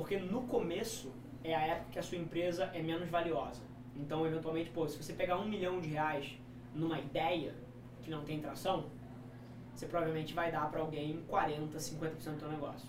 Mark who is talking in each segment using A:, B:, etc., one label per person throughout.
A: Porque no começo é a época que a sua empresa é menos valiosa. Então, eventualmente, pô, se você pegar um milhão de reais numa ideia que não tem tração, você provavelmente vai dar para alguém 40, 50% do seu negócio.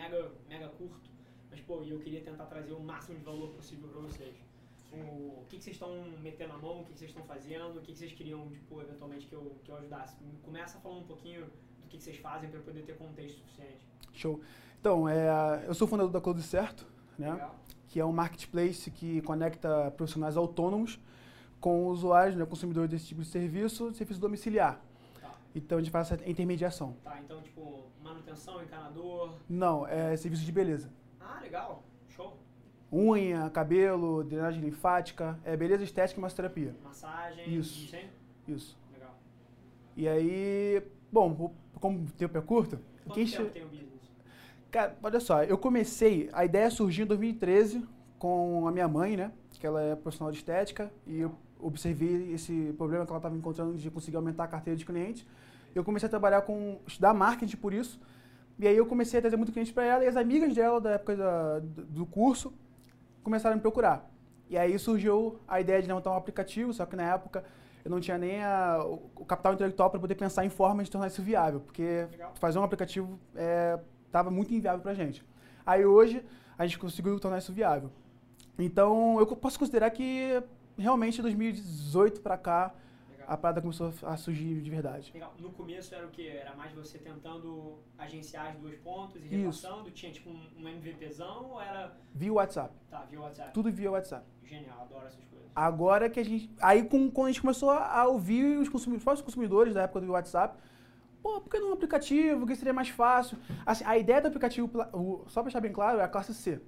A: Mega, mega curto, mas pô, eu queria tentar trazer o máximo de valor possível para vocês. O, que, que vocês estão metendo a mão, o que, que vocês estão fazendo, o que, que vocês queriam, tipo, eventualmente que eu, que eu ajudasse. Começa falando um pouquinho do que, que vocês fazem para poder ter contexto suficiente.
B: Show. Então, é, eu sou fundador da Cloud Certo, né?
A: Legal.
B: que é um marketplace que conecta profissionais autônomos com usuários, né, consumidores desse tipo de serviço, serviço domiciliar. Então a gente faz essa intermediação.
A: Tá, então, tipo, manutenção, encanador.
B: Não, é serviço de beleza.
A: Ah, legal. Show.
B: Unha, cabelo, drenagem linfática, é beleza estética e massoterapia.
A: Massagem.
B: Isso.
A: Isso, hein?
B: Isso.
A: Legal.
B: E aí, bom, como o tempo é curto,
A: Quanto
B: quem
A: tempo
B: che-
A: tem o business?
B: Cara, olha só, eu comecei, a ideia surgiu em 2013 com a minha mãe, né? Que ela é profissional de estética e eu observei esse problema que ela estava encontrando de conseguir aumentar a carteira de clientes. Eu comecei a trabalhar com, estudar marketing por isso. E aí eu comecei a trazer muito cliente para ela e as amigas dela da época da- do curso começaram a me procurar. E aí surgiu a ideia de montar um aplicativo, só que na época eu não tinha nem a- o capital intelectual para poder pensar em formas de tornar isso viável, porque
A: Legal.
B: fazer um aplicativo estava muito inviável para a gente. Aí hoje a gente conseguiu tornar isso viável. Então eu posso considerar que realmente de 2018 para cá
A: Legal.
B: a parada começou a surgir de verdade.
A: Legal. No começo era o que? Era mais você tentando agenciar as duas pontas e repassando? Tinha tipo um, um MVPzão ou era.
B: Via WhatsApp,
A: Tá, via WhatsApp?
B: tudo via WhatsApp.
A: Genial, adoro essas coisas.
B: Agora que a gente. Aí com, quando a gente começou a ouvir os consumidores, os próprios consumidores da época do WhatsApp, pô, por que não um aplicativo? Que seria mais fácil? Assim, a ideia do aplicativo, o- só pra deixar bem claro, é a classe C.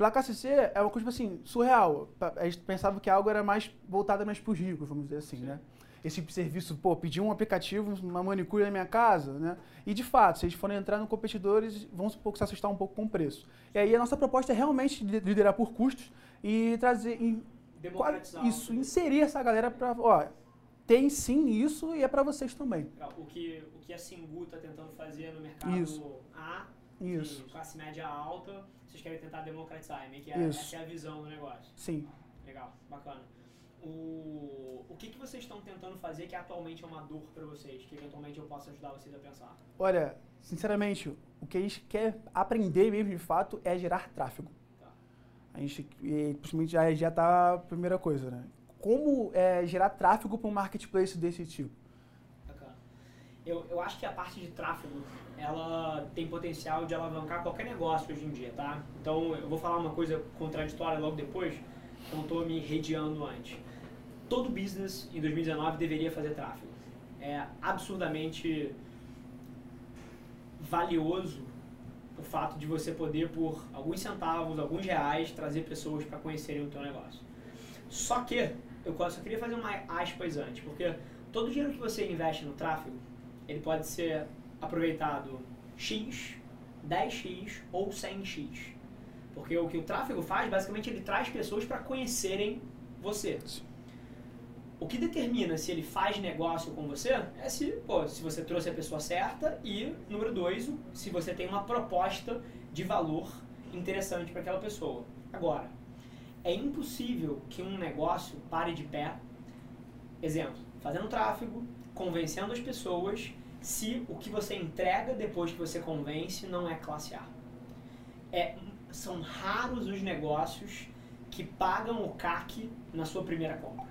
A: Sim.
B: Pela classe C é uma coisa, tipo assim, surreal. A gente pensava que algo era mais voltado mais pros ricos, vamos dizer assim,
A: Sim.
B: né? Esse tipo de serviço, pô, pedir um aplicativo, uma manicure na minha casa, né? E de fato, se eles forem entrar no competidores, vão um pouco se assustar um pouco com o preço. E aí a nossa proposta é realmente li- liderar por custos e trazer, e
A: Democratizar.
B: isso, inserir essa galera para, ó, tem sim isso e é para vocês também.
A: O que, o que a Singu está tentando fazer no mercado
B: Isso.
A: A,
B: Isso.
A: de classe média alta, vocês querem tentar democratizar. É meio que a- essa é a visão do negócio.
B: Sim.
A: Legal, bacana. O, o que, que vocês estão tentando fazer que atualmente é uma dor para vocês, que eventualmente eu possa ajudar vocês a pensar?
B: Olha, sinceramente, o que a gente quer aprender mesmo de fato é gerar tráfego.
A: Tá.
B: A gente, e, principalmente, já, já tá a primeira coisa, né? Como é, gerar tráfego para um marketplace desse tipo?
A: Eu, eu acho que a parte de tráfego, ela tem potencial de alavancar qualquer negócio hoje em dia, tá? Então, eu vou falar uma coisa contraditória logo depois, então estou me redeando antes. Todo business em 2019 deveria fazer tráfego. É absurdamente valioso o fato de você poder, por alguns centavos, alguns reais, trazer pessoas para conhecerem o teu negócio. Só que, eu só queria fazer uma aspas antes, porque todo o dinheiro que você investe no tráfego, ele pode ser aproveitado X, 10X ou 100X. Porque o que o tráfego faz, basicamente, ele traz pessoas para conhecerem você. O que determina se ele faz negócio com você é se, pô, se você trouxe a pessoa certa e, número dois, se você tem uma proposta de valor interessante para aquela pessoa. Agora, é impossível que um negócio pare de pé, exemplo, fazendo tráfego, convencendo as pessoas, se o que você entrega depois que você convence não é classe A. É, são raros os negócios que pagam o CAC na sua primeira compra.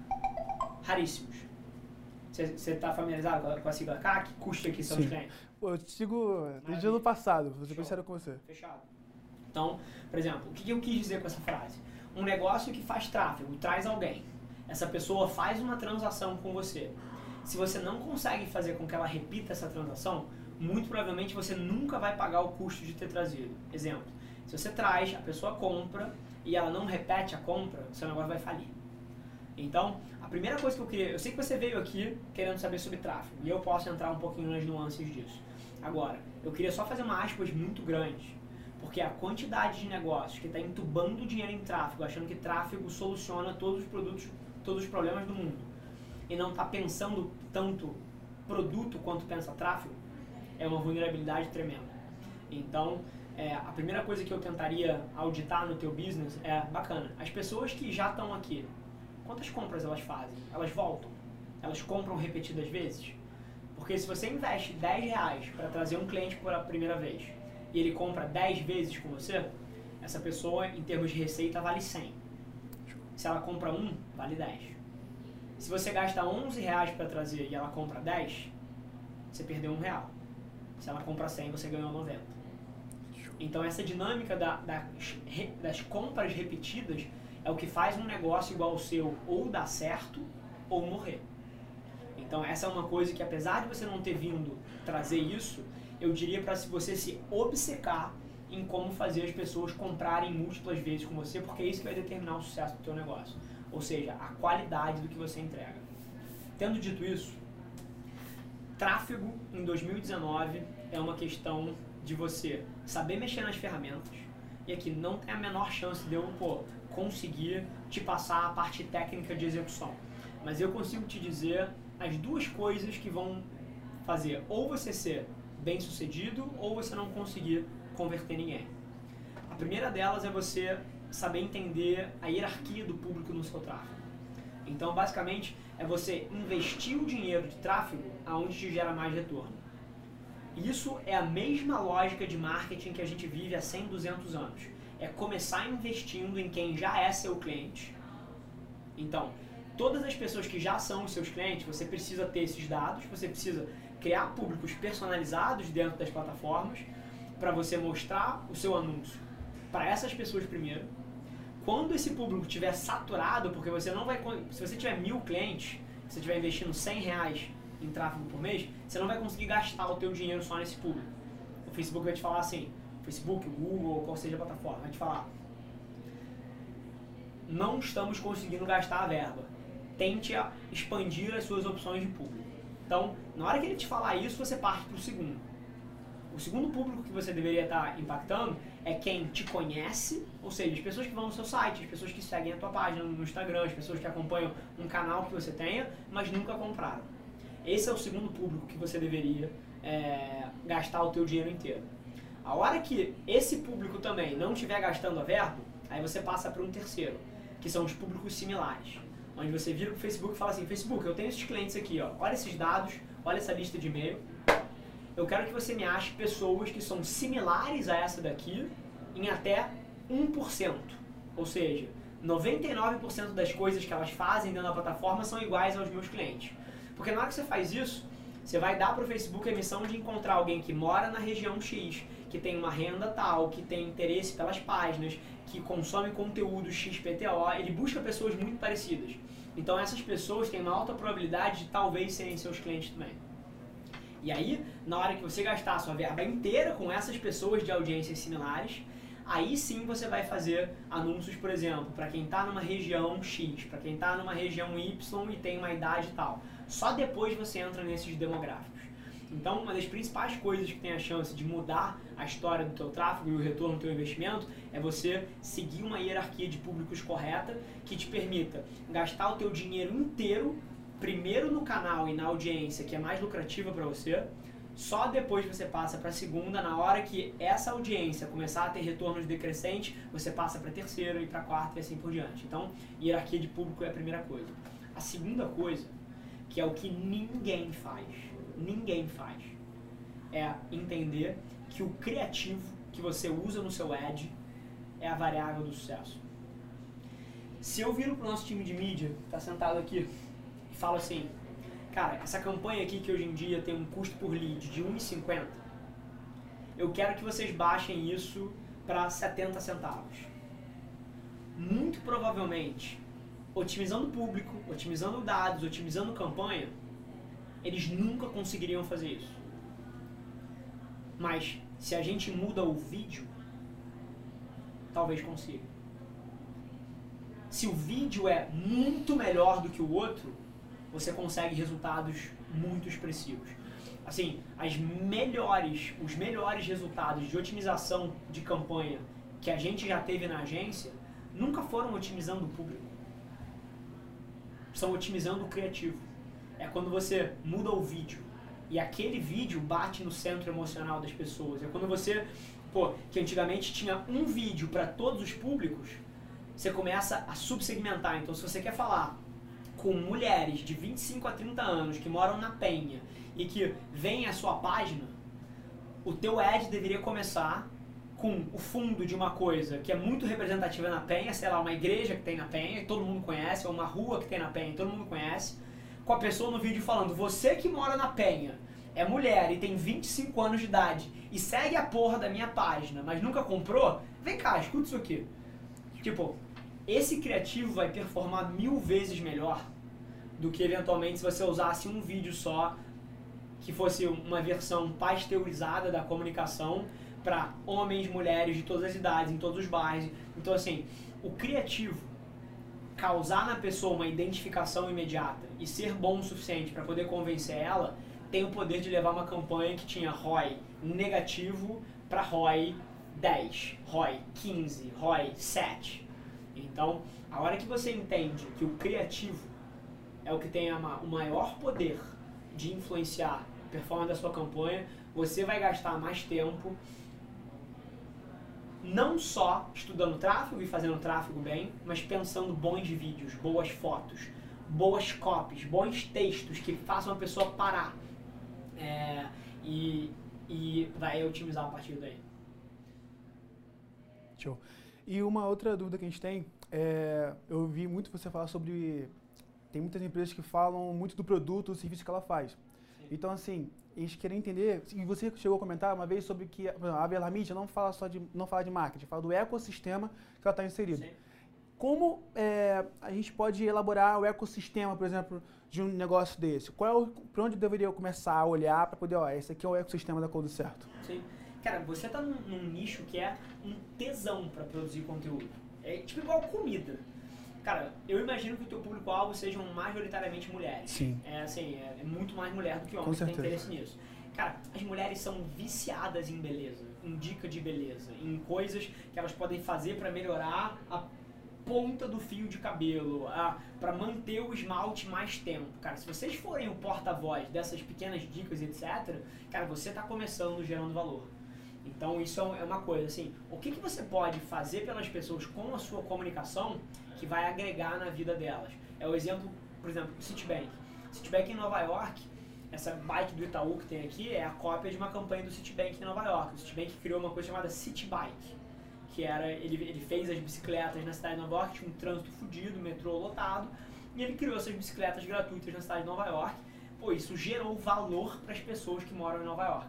A: Raríssimos. Você está familiarizado com a- com a sigla CAC? Custa que são os
B: Sim.
A: clientes.
B: Pô, eu te sigo desde o ano passado, vou ser
A: Show.
B: sincero com você.
A: Fechado. Então, por exemplo, o que que eu quis dizer com essa frase? Um negócio que faz tráfego, traz alguém. Essa pessoa faz uma transação com você. Se você não consegue fazer com que ela repita essa transação, muito provavelmente você nunca vai pagar o custo de ter trazido. Exemplo, se você traz, a pessoa compra e ela não repete a compra, seu negócio vai falir. Então, a primeira coisa que eu queria, eu sei que você veio aqui querendo saber sobre tráfego, e eu posso entrar um pouquinho nas nuances disso. Agora, eu queria só fazer uma aspas muito grande, porque a quantidade de negócios que está entubando dinheiro em tráfego, achando que tráfego soluciona todos os produtos, todos os problemas do mundo, e não está pensando tanto produto quanto pensa tráfego, é uma vulnerabilidade tremenda. Então, é, a primeira coisa que eu tentaria auditar no teu business é, bacana, as pessoas que já estão aqui, quantas compras elas fazem? Elas voltam? Elas compram repetidas vezes? Porque se você investe 10 reais para trazer um cliente pela primeira vez e ele compra 10 vezes com você, essa pessoa, em termos de receita, vale 100. Se ela compra um, vale 10. Se você gasta 11 reais para trazer e ela compra 10, você perdeu um real. Se ela compra 100, você ganhou 90. Então essa dinâmica da, da, das compras repetidas é o que faz um negócio igual ao seu ou dar certo ou morrer. Então essa é uma coisa que apesar de você não ter vindo trazer isso, eu diria para você se obcecar em como fazer as pessoas comprarem múltiplas vezes com você, porque é isso que vai determinar o sucesso do teu negócio ou seja, a qualidade do que você entrega. Tendo dito isso, tráfego em 2019 é uma questão de você saber mexer nas ferramentas e aqui não tem a menor chance de eu pô, conseguir te passar a parte técnica de execução. Mas eu consigo te dizer as duas coisas que vão fazer ou você ser bem sucedido ou você não conseguir converter ninguém. A primeira delas é você saber entender a hierarquia do público no seu tráfego. Então, basicamente, é você investir o dinheiro de tráfego aonde te gera mais retorno. Isso é a mesma lógica de marketing que a gente vive há 100, 200 anos. É começar investindo em quem já é seu cliente. Então, todas as pessoas que já são os seus clientes, você precisa ter esses dados, você precisa criar públicos personalizados dentro das plataformas para você mostrar o seu anúncio para essas pessoas primeiro quando esse público estiver saturado, porque você não vai. Se você tiver mil clientes, se você estiver investindo 100 reais em tráfego por mês, você não vai conseguir gastar o teu dinheiro só nesse público. O Facebook vai te falar assim, Facebook, Google, qual seja a plataforma, vai te falar. Não estamos conseguindo gastar a verba. Tente expandir as suas opções de público. Então, na hora que ele te falar isso, você parte para o segundo. O segundo público que você deveria estar impactando é quem te conhece, ou seja, as pessoas que vão no seu site, as pessoas que seguem a tua página no Instagram, as pessoas que acompanham um canal que você tenha, mas nunca compraram. Esse é o segundo público que você deveria é, gastar o teu dinheiro inteiro. A hora que esse público também não estiver gastando a verba, aí você passa para um terceiro, que são os públicos similares. Onde você vira o Facebook e fala assim, Facebook, eu tenho esses clientes aqui, ó, olha esses dados, olha essa lista de e-mail, eu quero que você me ache pessoas que são similares a essa daqui em até 1%. Ou seja, 99% das coisas que elas fazem dentro da plataforma são iguais aos meus clientes. Porque na hora que você faz isso, você vai dar para o Facebook a missão de encontrar alguém que mora na região X, que tem uma renda tal, que tem interesse pelas páginas, que consome conteúdo XPTO, ele busca pessoas muito parecidas. Então essas pessoas têm uma alta probabilidade de talvez serem seus clientes também. E aí, na hora que você gastar a sua verba inteira com essas pessoas de audiências similares, aí sim você vai fazer anúncios, por exemplo, para quem está numa região X, para quem está numa região Y e tem uma idade tal. Só depois você entra nesses demográficos. Então, uma das principais coisas que tem a chance de mudar a história do teu tráfego e o retorno do teu investimento é você seguir uma hierarquia de públicos correta que te permita gastar o teu dinheiro inteiro primeiro no canal e na audiência que é mais lucrativa para você, só depois você passa para a segunda, na hora que essa audiência começar a ter retornos decrescentes, você passa para a terceira e para a quarta e assim por diante. Então, hierarquia de público é a primeira coisa. A segunda coisa, que é o que ninguém faz, ninguém faz, é entender que o criativo que você usa no seu ad é a variável do sucesso. Se eu viro para o nosso time de mídia, está sentado aqui, falo assim, cara, essa campanha aqui que hoje em dia tem um custo por lead de 1,50, eu quero que vocês baixem isso para 70 centavos. Muito provavelmente, otimizando o público, otimizando dados, otimizando campanha, eles nunca conseguiriam fazer isso. Mas se a gente muda o vídeo, talvez consiga. Se o vídeo é muito melhor do que o outro, você consegue resultados muito expressivos. Assim, as melhores, os melhores resultados de otimização de campanha que a gente já teve na agência nunca foram otimizando o público. São otimizando o criativo. É quando você muda o vídeo e aquele vídeo bate no centro emocional das pessoas. É quando você, pô, que antigamente tinha um vídeo para todos os públicos, você começa a subsegmentar. Então, se você quer falar com mulheres de 25 a 30 anos que moram na Penha e que vêm à sua página, o teu ad deveria começar com o fundo de uma coisa que é muito representativa na Penha, sei lá, uma igreja que tem na Penha, que todo mundo conhece, ou uma rua que tem na Penha, todo mundo conhece, com a pessoa no vídeo falando: "Você que mora na Penha, é mulher e tem 25 anos de idade e segue a porra da minha página, mas nunca comprou, vem cá, escuta isso aqui. Tipo, esse criativo vai performar mil vezes melhor do que eventualmente se você usasse um vídeo só que fosse uma versão pasteurizada da comunicação para homens, mulheres de todas as idades, em todos os bairros. Então, assim, o criativo causar na pessoa uma identificação imediata e ser bom o suficiente para poder convencer ela tem o poder de levar uma campanha que tinha ROI negativo para ROI 10, ROI 15, ROI 7. Então, a hora que você entende que o criativo é o que tem o maior poder de influenciar a performance da sua campanha, você vai gastar mais tempo não só estudando tráfego e fazendo tráfego bem, mas pensando bons vídeos, boas fotos, boas copies, bons textos que façam a pessoa parar é, e, e vai otimizar a partir daí.
B: Show. E uma outra dúvida que a gente tem, é, eu vi muito você falar sobre. Tem muitas empresas que falam muito do produto, do serviço que ela faz. Sim. Então, assim, a gente queria entender, e você chegou a comentar uma vez sobre que a Avelar Media não fala só de, não fala de marketing, fala do ecossistema que ela está inserida. Sim. Como é, a gente pode elaborar o ecossistema, por exemplo, de um negócio desse? Qual é para onde eu deveria começar a olhar para poder, ó, esse aqui é o ecossistema da Code Certo?
A: Sim. Cara, você está num, num, nicho que é um tesão para produzir conteúdo. É tipo igual comida. Cara, eu imagino que o teu público-alvo sejam majoritariamente mulheres.
B: Sim.
A: É assim, é, é muito mais mulher do que homem que tem interesse nisso. Cara, as mulheres são viciadas em beleza, em dica de beleza, em coisas que elas podem fazer para melhorar a ponta do fio de cabelo, para manter o esmalte mais tempo. Cara, se vocês forem o porta-voz dessas pequenas dicas, etc., cara, você está começando gerando valor. Então isso é uma coisa, assim, o que, que você pode fazer pelas pessoas com a sua comunicação que vai agregar na vida delas? É o exemplo, por exemplo, do Citibank. Citibank em Nova York, essa bike do Itaú que tem aqui é a cópia de uma campanha do Citibank em Nova York. O Citibank criou uma coisa chamada Citibike que era ele, ele fez as bicicletas na cidade de Nova York, tinha um trânsito fodido, metrô lotado, e ele criou essas bicicletas gratuitas na cidade de Nova York. Pô, isso gerou valor para as pessoas que moram em Nova York.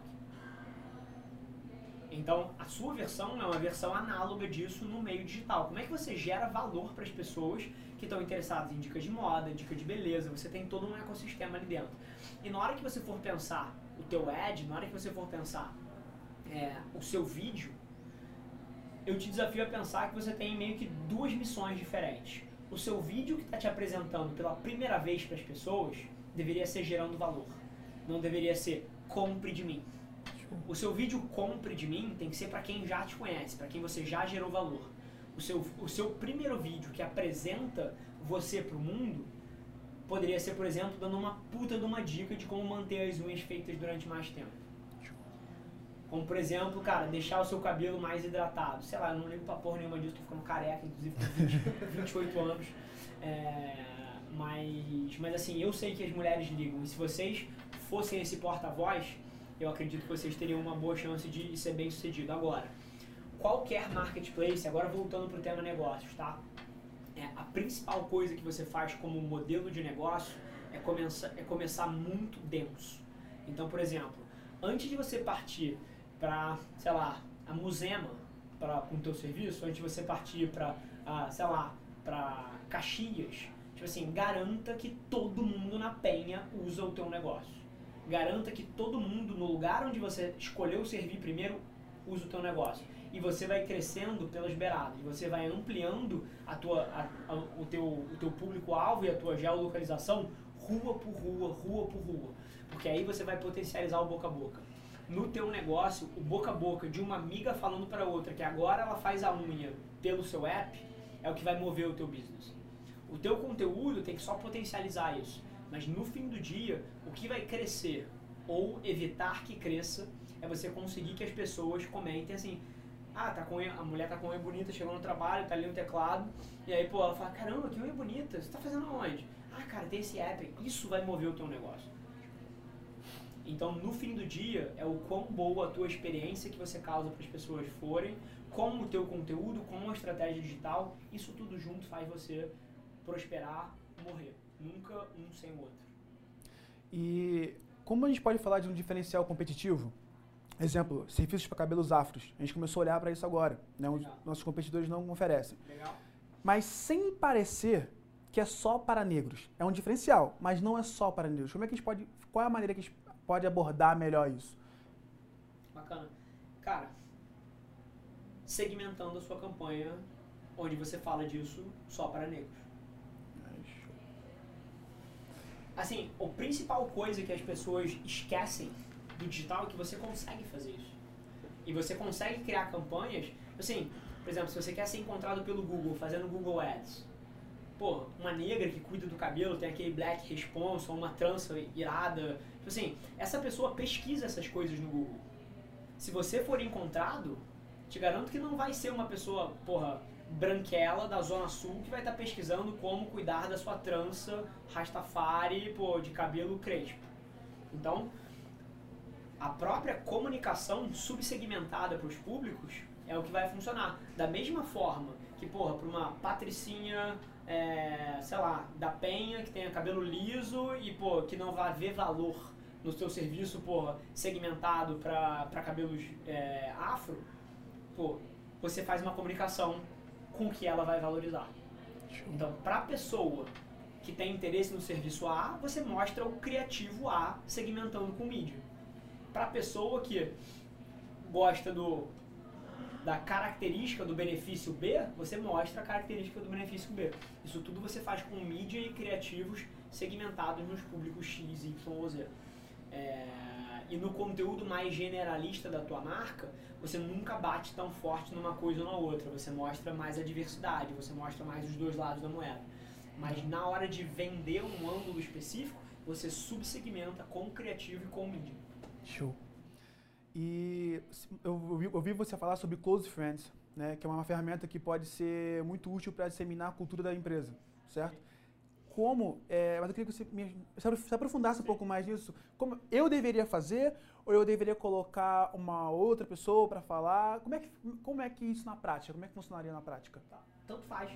A: Então, a sua versão é uma versão análoga disso no meio digital. Como é que você gera valor para as pessoas que estão interessadas em dicas de moda, dicas de beleza? Você tem todo um ecossistema ali dentro. E na hora que você for pensar o teu ad, na hora que você for pensar é, o seu vídeo, eu te desafio a pensar que você tem meio que duas missões diferentes. O seu vídeo que está te apresentando pela primeira vez para as pessoas deveria ser gerando valor. Não deveria ser compre de mim. O seu vídeo compre de mim tem que ser para quem já te conhece, para quem você já gerou valor. O seu, o seu primeiro vídeo que apresenta você para o mundo poderia ser, por exemplo, dando uma puta de uma dica de como manter as unhas feitas durante mais tempo. Como, por exemplo, cara, deixar o seu cabelo mais hidratado. Sei lá, eu não ligo pra porra nenhuma disso, tô ficando careca, inclusive com 28 anos. É, mas, mas assim, eu sei que as mulheres ligam. E se vocês fossem esse porta-voz, eu acredito que vocês teriam uma boa chance de ser bem sucedido. Agora, qualquer marketplace, agora voltando para o tema negócios, tá? É, a principal coisa que você faz como modelo de negócio é, começar, é começar muito denso. Então, por exemplo, antes de você partir para, sei lá, a Musema para com o teu serviço, antes de você partir para, sei lá, para Caxias, tipo assim, garanta que todo mundo na Penha usa o teu negócio. Garanta que todo mundo no lugar onde você escolheu servir primeiro use o teu negócio. E você vai crescendo pelas beiradas, você vai ampliando a tua, a, a, o teu, o teu público-alvo e a tua geolocalização rua por rua, rua por rua. Porque aí você vai potencializar o boca a boca. No teu negócio, o boca a boca de uma amiga falando para outra que agora ela faz a unha pelo seu app é o que vai mover o teu business. O teu conteúdo tem que só potencializar isso. Mas no fim do dia, o que vai crescer ou evitar que cresça é você conseguir que as pessoas comentem assim: ah, tá com a mulher tá com unha bonita, chegou no trabalho, tá ali no teclado, e aí, pô, ela fala: caramba, que unha bonita, você tá fazendo aonde? Ah, cara, tem esse app, isso vai mover o teu negócio. Então, no fim do dia, é o quão boa a tua experiência que você causa para as pessoas forem, com o teu conteúdo, com a estratégia digital, isso tudo junto faz você prosperar, morrer. Nunca um sem o outro.
B: E como a gente pode falar de um diferencial competitivo? Exemplo, serviços para cabelos afros. A gente começou a olhar para isso agora. Né? Os nossos competidores não oferecem.
A: Legal.
B: Mas sem parecer que é só para negros. É um diferencial, mas não é só para negros. Como é que a gente pode. Qual é a maneira que a gente pode abordar melhor isso?
A: Bacana. Cara, segmentando a sua campanha onde você fala disso só para negros. Assim, a principal coisa que as pessoas esquecem do digital é que você consegue fazer isso. E você consegue criar campanhas, assim, por exemplo, se você quer ser encontrado pelo Google fazendo Google Ads, pô, uma negra que cuida do cabelo, tem aquele black response, ou uma trança irada, tipo assim, essa pessoa pesquisa essas coisas no Google. Se você for encontrado, te garanto que não vai ser uma pessoa, porra, branquela da Zona Sul que vai estar tá pesquisando como cuidar da sua trança Rastafari, pô, de cabelo crespo. Então, a própria comunicação subsegmentada para os públicos é o que vai funcionar. Da mesma forma que, porra, para uma patricinha, é, sei lá, da Penha, que tenha cabelo liso e, pô, que não vai ver valor no seu serviço, porra, segmentado para cabelos é, afro, pô, você faz uma comunicação com que ela vai valorizar. Então, para a pessoa que tem interesse no serviço A, você mostra o criativo A segmentando com mídia. Para a pessoa que gosta do da característica do benefício B, você mostra a característica do benefício B. Isso tudo você faz com mídia e criativos segmentados nos públicos X, Y ou Z. É, e no conteúdo mais generalista da tua marca, você nunca bate tão forte numa coisa ou na outra. Você mostra mais a diversidade, você mostra mais os dois lados da moeda. Mas na hora de vender um ângulo específico, você subsegmenta com criativo e com mídia.
B: Show. E eu ouvi, ouvi você falar sobre Close Friends, né, que é uma ferramenta que pode ser muito útil para disseminar a cultura da empresa, certo? Como, é, mas eu queria que você me, se aprofundasse um pouco mais nisso. Como eu deveria fazer ou eu deveria colocar uma outra pessoa para falar? Como é, que, como é que isso na prática? Como é que funcionaria na prática?
A: Tá. Tanto faz.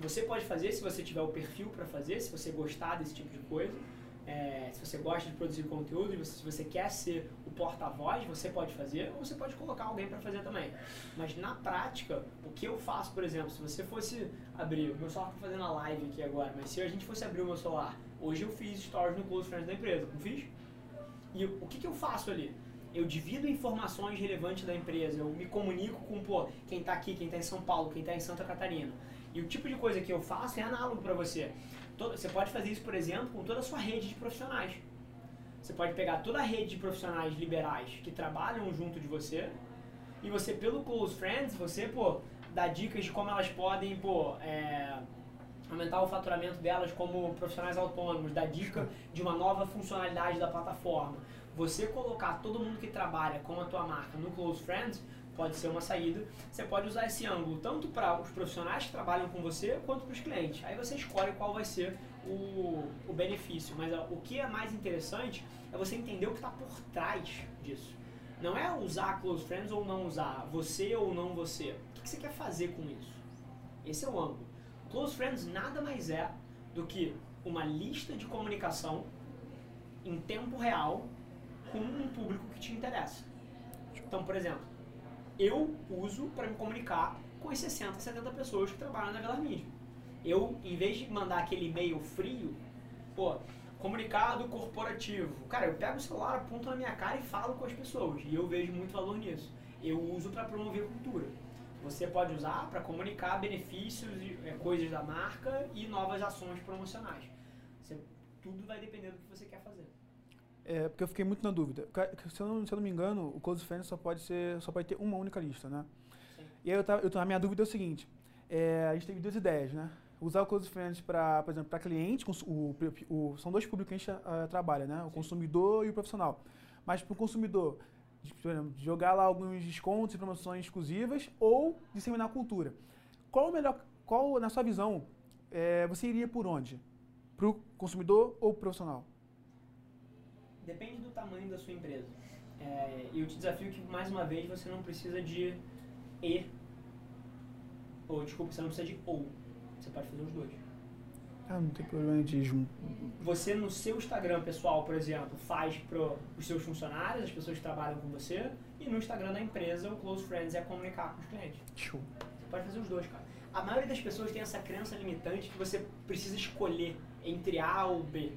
A: Você pode fazer se você tiver o perfil para fazer, se você gostar desse tipo de coisa. É, se você gosta de produzir conteúdo e se você quer ser o porta-voz, você pode fazer ou você pode colocar alguém para fazer também. Mas na prática, o que eu faço, por exemplo, se você fosse abrir, o meu celular está fazendo a live aqui agora, mas se a gente fosse abrir o meu celular, hoje eu fiz stories no Close Friends da empresa, não fiz? E o que, que eu faço ali? Eu divido informações relevantes da empresa, eu me comunico com pô, quem está aqui, quem está em São Paulo, quem está em Santa Catarina. E o tipo de coisa que eu faço é análogo para você você pode fazer isso, por exemplo, com toda a sua rede de profissionais. Você pode pegar toda a rede de profissionais liberais que trabalham junto de você e você, pelo Close Friends, você, pô, dá dicas de como elas podem, pô, é, aumentar o faturamento delas como profissionais autônomos, dá dica de uma nova funcionalidade da plataforma. Você colocar todo mundo que trabalha com a tua marca no Close Friends pode ser uma saída. Você pode usar esse ângulo tanto para os profissionais que trabalham com você quanto para os clientes. Aí você escolhe qual vai ser o, o benefício. Mas o que é mais interessante é você entender o que está por trás disso. Não é usar Close Friends ou não usar, você ou não você. O que você quer fazer com isso? Esse é o ângulo. Close Friends nada mais é do que uma lista de comunicação em tempo real com um público que te interessa. Então, por exemplo, eu uso para me comunicar com as 60, 70 pessoas que trabalham na Velar Media. Eu, em vez de mandar aquele e-mail frio, pô, Comunicado corporativo. Cara, eu pego o celular, aponto na minha cara e falo com as pessoas. E eu vejo muito valor nisso. Eu uso para promover cultura. Você pode usar para comunicar benefícios, é, coisas da marca e novas ações promocionais. Você, tudo vai depender do que você quer fazer.
B: É, porque eu fiquei muito na dúvida. Se eu não, se eu não me engano, o Close Friends só pode, ser, só pode ter uma única lista, né? Sim. E aí eu tava, eu, a minha dúvida é o seguinte, é, a gente teve duas ideias, né? Usar o Close Friends para, por exemplo, para cliente, o, o, o, são dois públicos que a gente uh, trabalha, né? O Sim. consumidor e o profissional. Mas para o consumidor, por exemplo, jogar lá alguns descontos e promoções exclusivas ou disseminar a cultura. Qual o melhor, qual, na sua visão, é, você iria por onde? Para o consumidor ou pro profissional?
A: Depende do tamanho da sua empresa. É, eu te desafio que, mais uma vez, você não precisa de e, ou, desculpa, você não precisa de ou. Você pode fazer os dois.
B: Ah, não tem problema de junto.
A: Você no seu Instagram pessoal, por exemplo, faz para os seus funcionários, as pessoas que trabalham com você, e no Instagram da empresa, o Close Friends é comunicar com os clientes.
B: Show.
A: Você pode fazer os dois, cara. A maioria das pessoas tem essa crença limitante que você precisa escolher entre A ou B.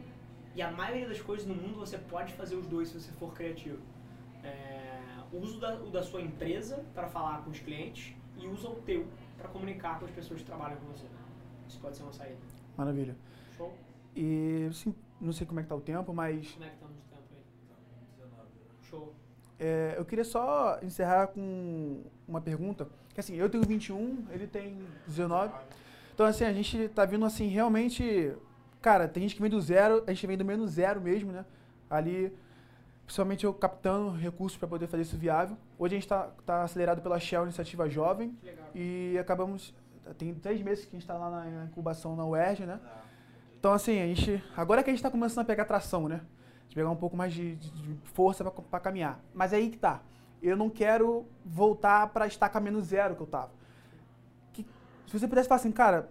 A: E a maioria das coisas no mundo você pode fazer os dois se você for criativo. É, uso da, o da sua empresa para falar com os clientes e usa o teu para comunicar com as pessoas que trabalham com você. Isso pode ser uma saída.
B: Maravilha.
A: Show?
B: E sim, não sei como é que tá o tempo, mas.
A: Como é que estamos tá de tempo aí? Show.
B: É, eu queria só encerrar com uma pergunta. Que assim, eu tenho 21, ele tem 19. Então assim, a gente tá vindo assim realmente. Cara, tem gente que vem do zero, a gente vem do menos zero mesmo, né? Ali, principalmente eu captando recursos para poder fazer isso viável. Hoje a gente está tá acelerado pela Shell Iniciativa Jovem. E acabamos tem três meses que a gente está lá na incubação na UERJ, né? Então, assim, a gente. Agora que a gente está começando a pegar tração, né? De pegar um pouco mais de, de, de força para caminhar. Mas é aí que tá. Eu não quero voltar para estaca menos zero que eu tava. Que, se você pudesse falar assim, cara,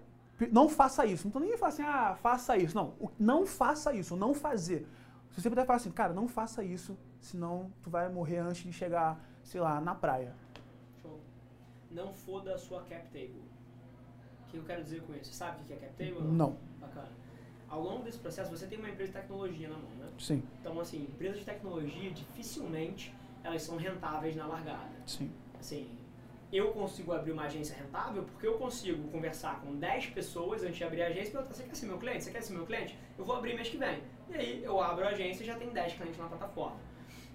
B: não faça isso. Tô nem falando assim, ah, faça isso. Não, não faça isso, não fazer. Se você puder falar assim, cara, não faça isso, senão tu vai morrer antes de chegar, sei lá, na praia.
A: Show. Não foda a sua cap table. O que eu quero dizer com isso? Você sabe o que é cap table?
B: Não.
A: Bacana. Ao longo desse processo, você tem uma empresa de tecnologia na mão, né?
B: Sim.
A: Então, assim, empresas de tecnologia, dificilmente elas são rentáveis na largada.
B: Sim.
A: Assim, eu consigo abrir uma agência rentável porque eu consigo conversar com 10 pessoas antes de abrir a agência e perguntar, você quer ser meu cliente? Você quer ser meu cliente? Eu vou abrir mês que vem. E aí, eu abro a agência e já tem 10 clientes na plataforma.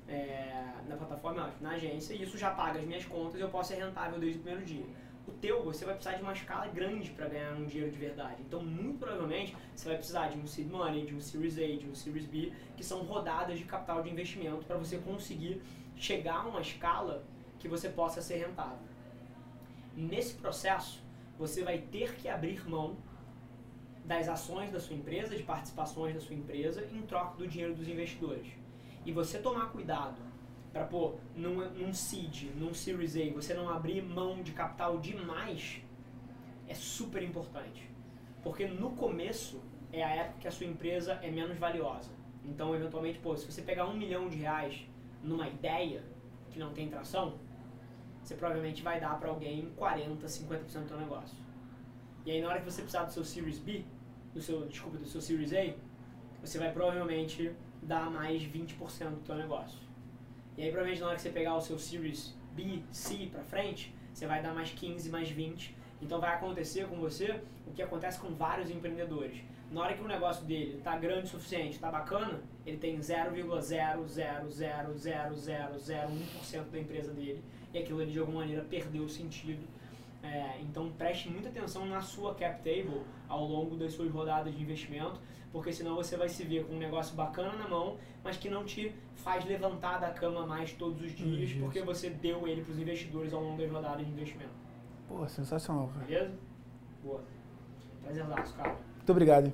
A: É, na plataforma, na agência, e isso já paga as minhas contas e eu posso ser rentável desde o primeiro dia o teu você vai precisar de uma escala grande para ganhar um dinheiro de verdade. Então, muito provavelmente, você vai precisar de um seed money, de um Series A, de um Series B, que são rodadas de capital de investimento para você conseguir chegar a uma escala que você possa ser rentável. Nesse processo, você vai ter que abrir mão das ações da sua empresa, de participações da sua empresa, em troca do dinheiro dos investidores. E você tomar cuidado para pô, num, num seed, num Series A, você não abrir mão de capital demais, é super importante. Porque no começo é a época que a sua empresa é menos valiosa. Então, eventualmente, pô, se você pegar um milhão de reais numa ideia que não tem tração, você provavelmente vai dar para alguém 40, 50% do seu negócio. E aí, na hora que você precisar do seu Series B, do seu, desculpa, do seu Series A, você vai provavelmente dar mais 20% do seu negócio. E aí, provavelmente, na hora que você pegar o seu Series B, C para frente, você vai dar mais 15, mais 20. Então, vai acontecer com você o que acontece com vários empreendedores. Na hora que o negócio dele está grande o suficiente, está bacana, ele tem 0,0000001% da empresa dele. E aquilo ali, de alguma maneira, perdeu o sentido. É, então, preste muita atenção na sua cap table ao longo das suas rodadas de investimento porque senão você vai se ver com um negócio bacana na mão, mas que não te faz levantar da cama mais todos os dias, Isso. porque você deu ele para os investidores ao longo das rodadas de investimento.
B: Pô, sensacional, cara.
A: Beleza? Boa. Prazerzaço, cara.
B: Muito obrigado.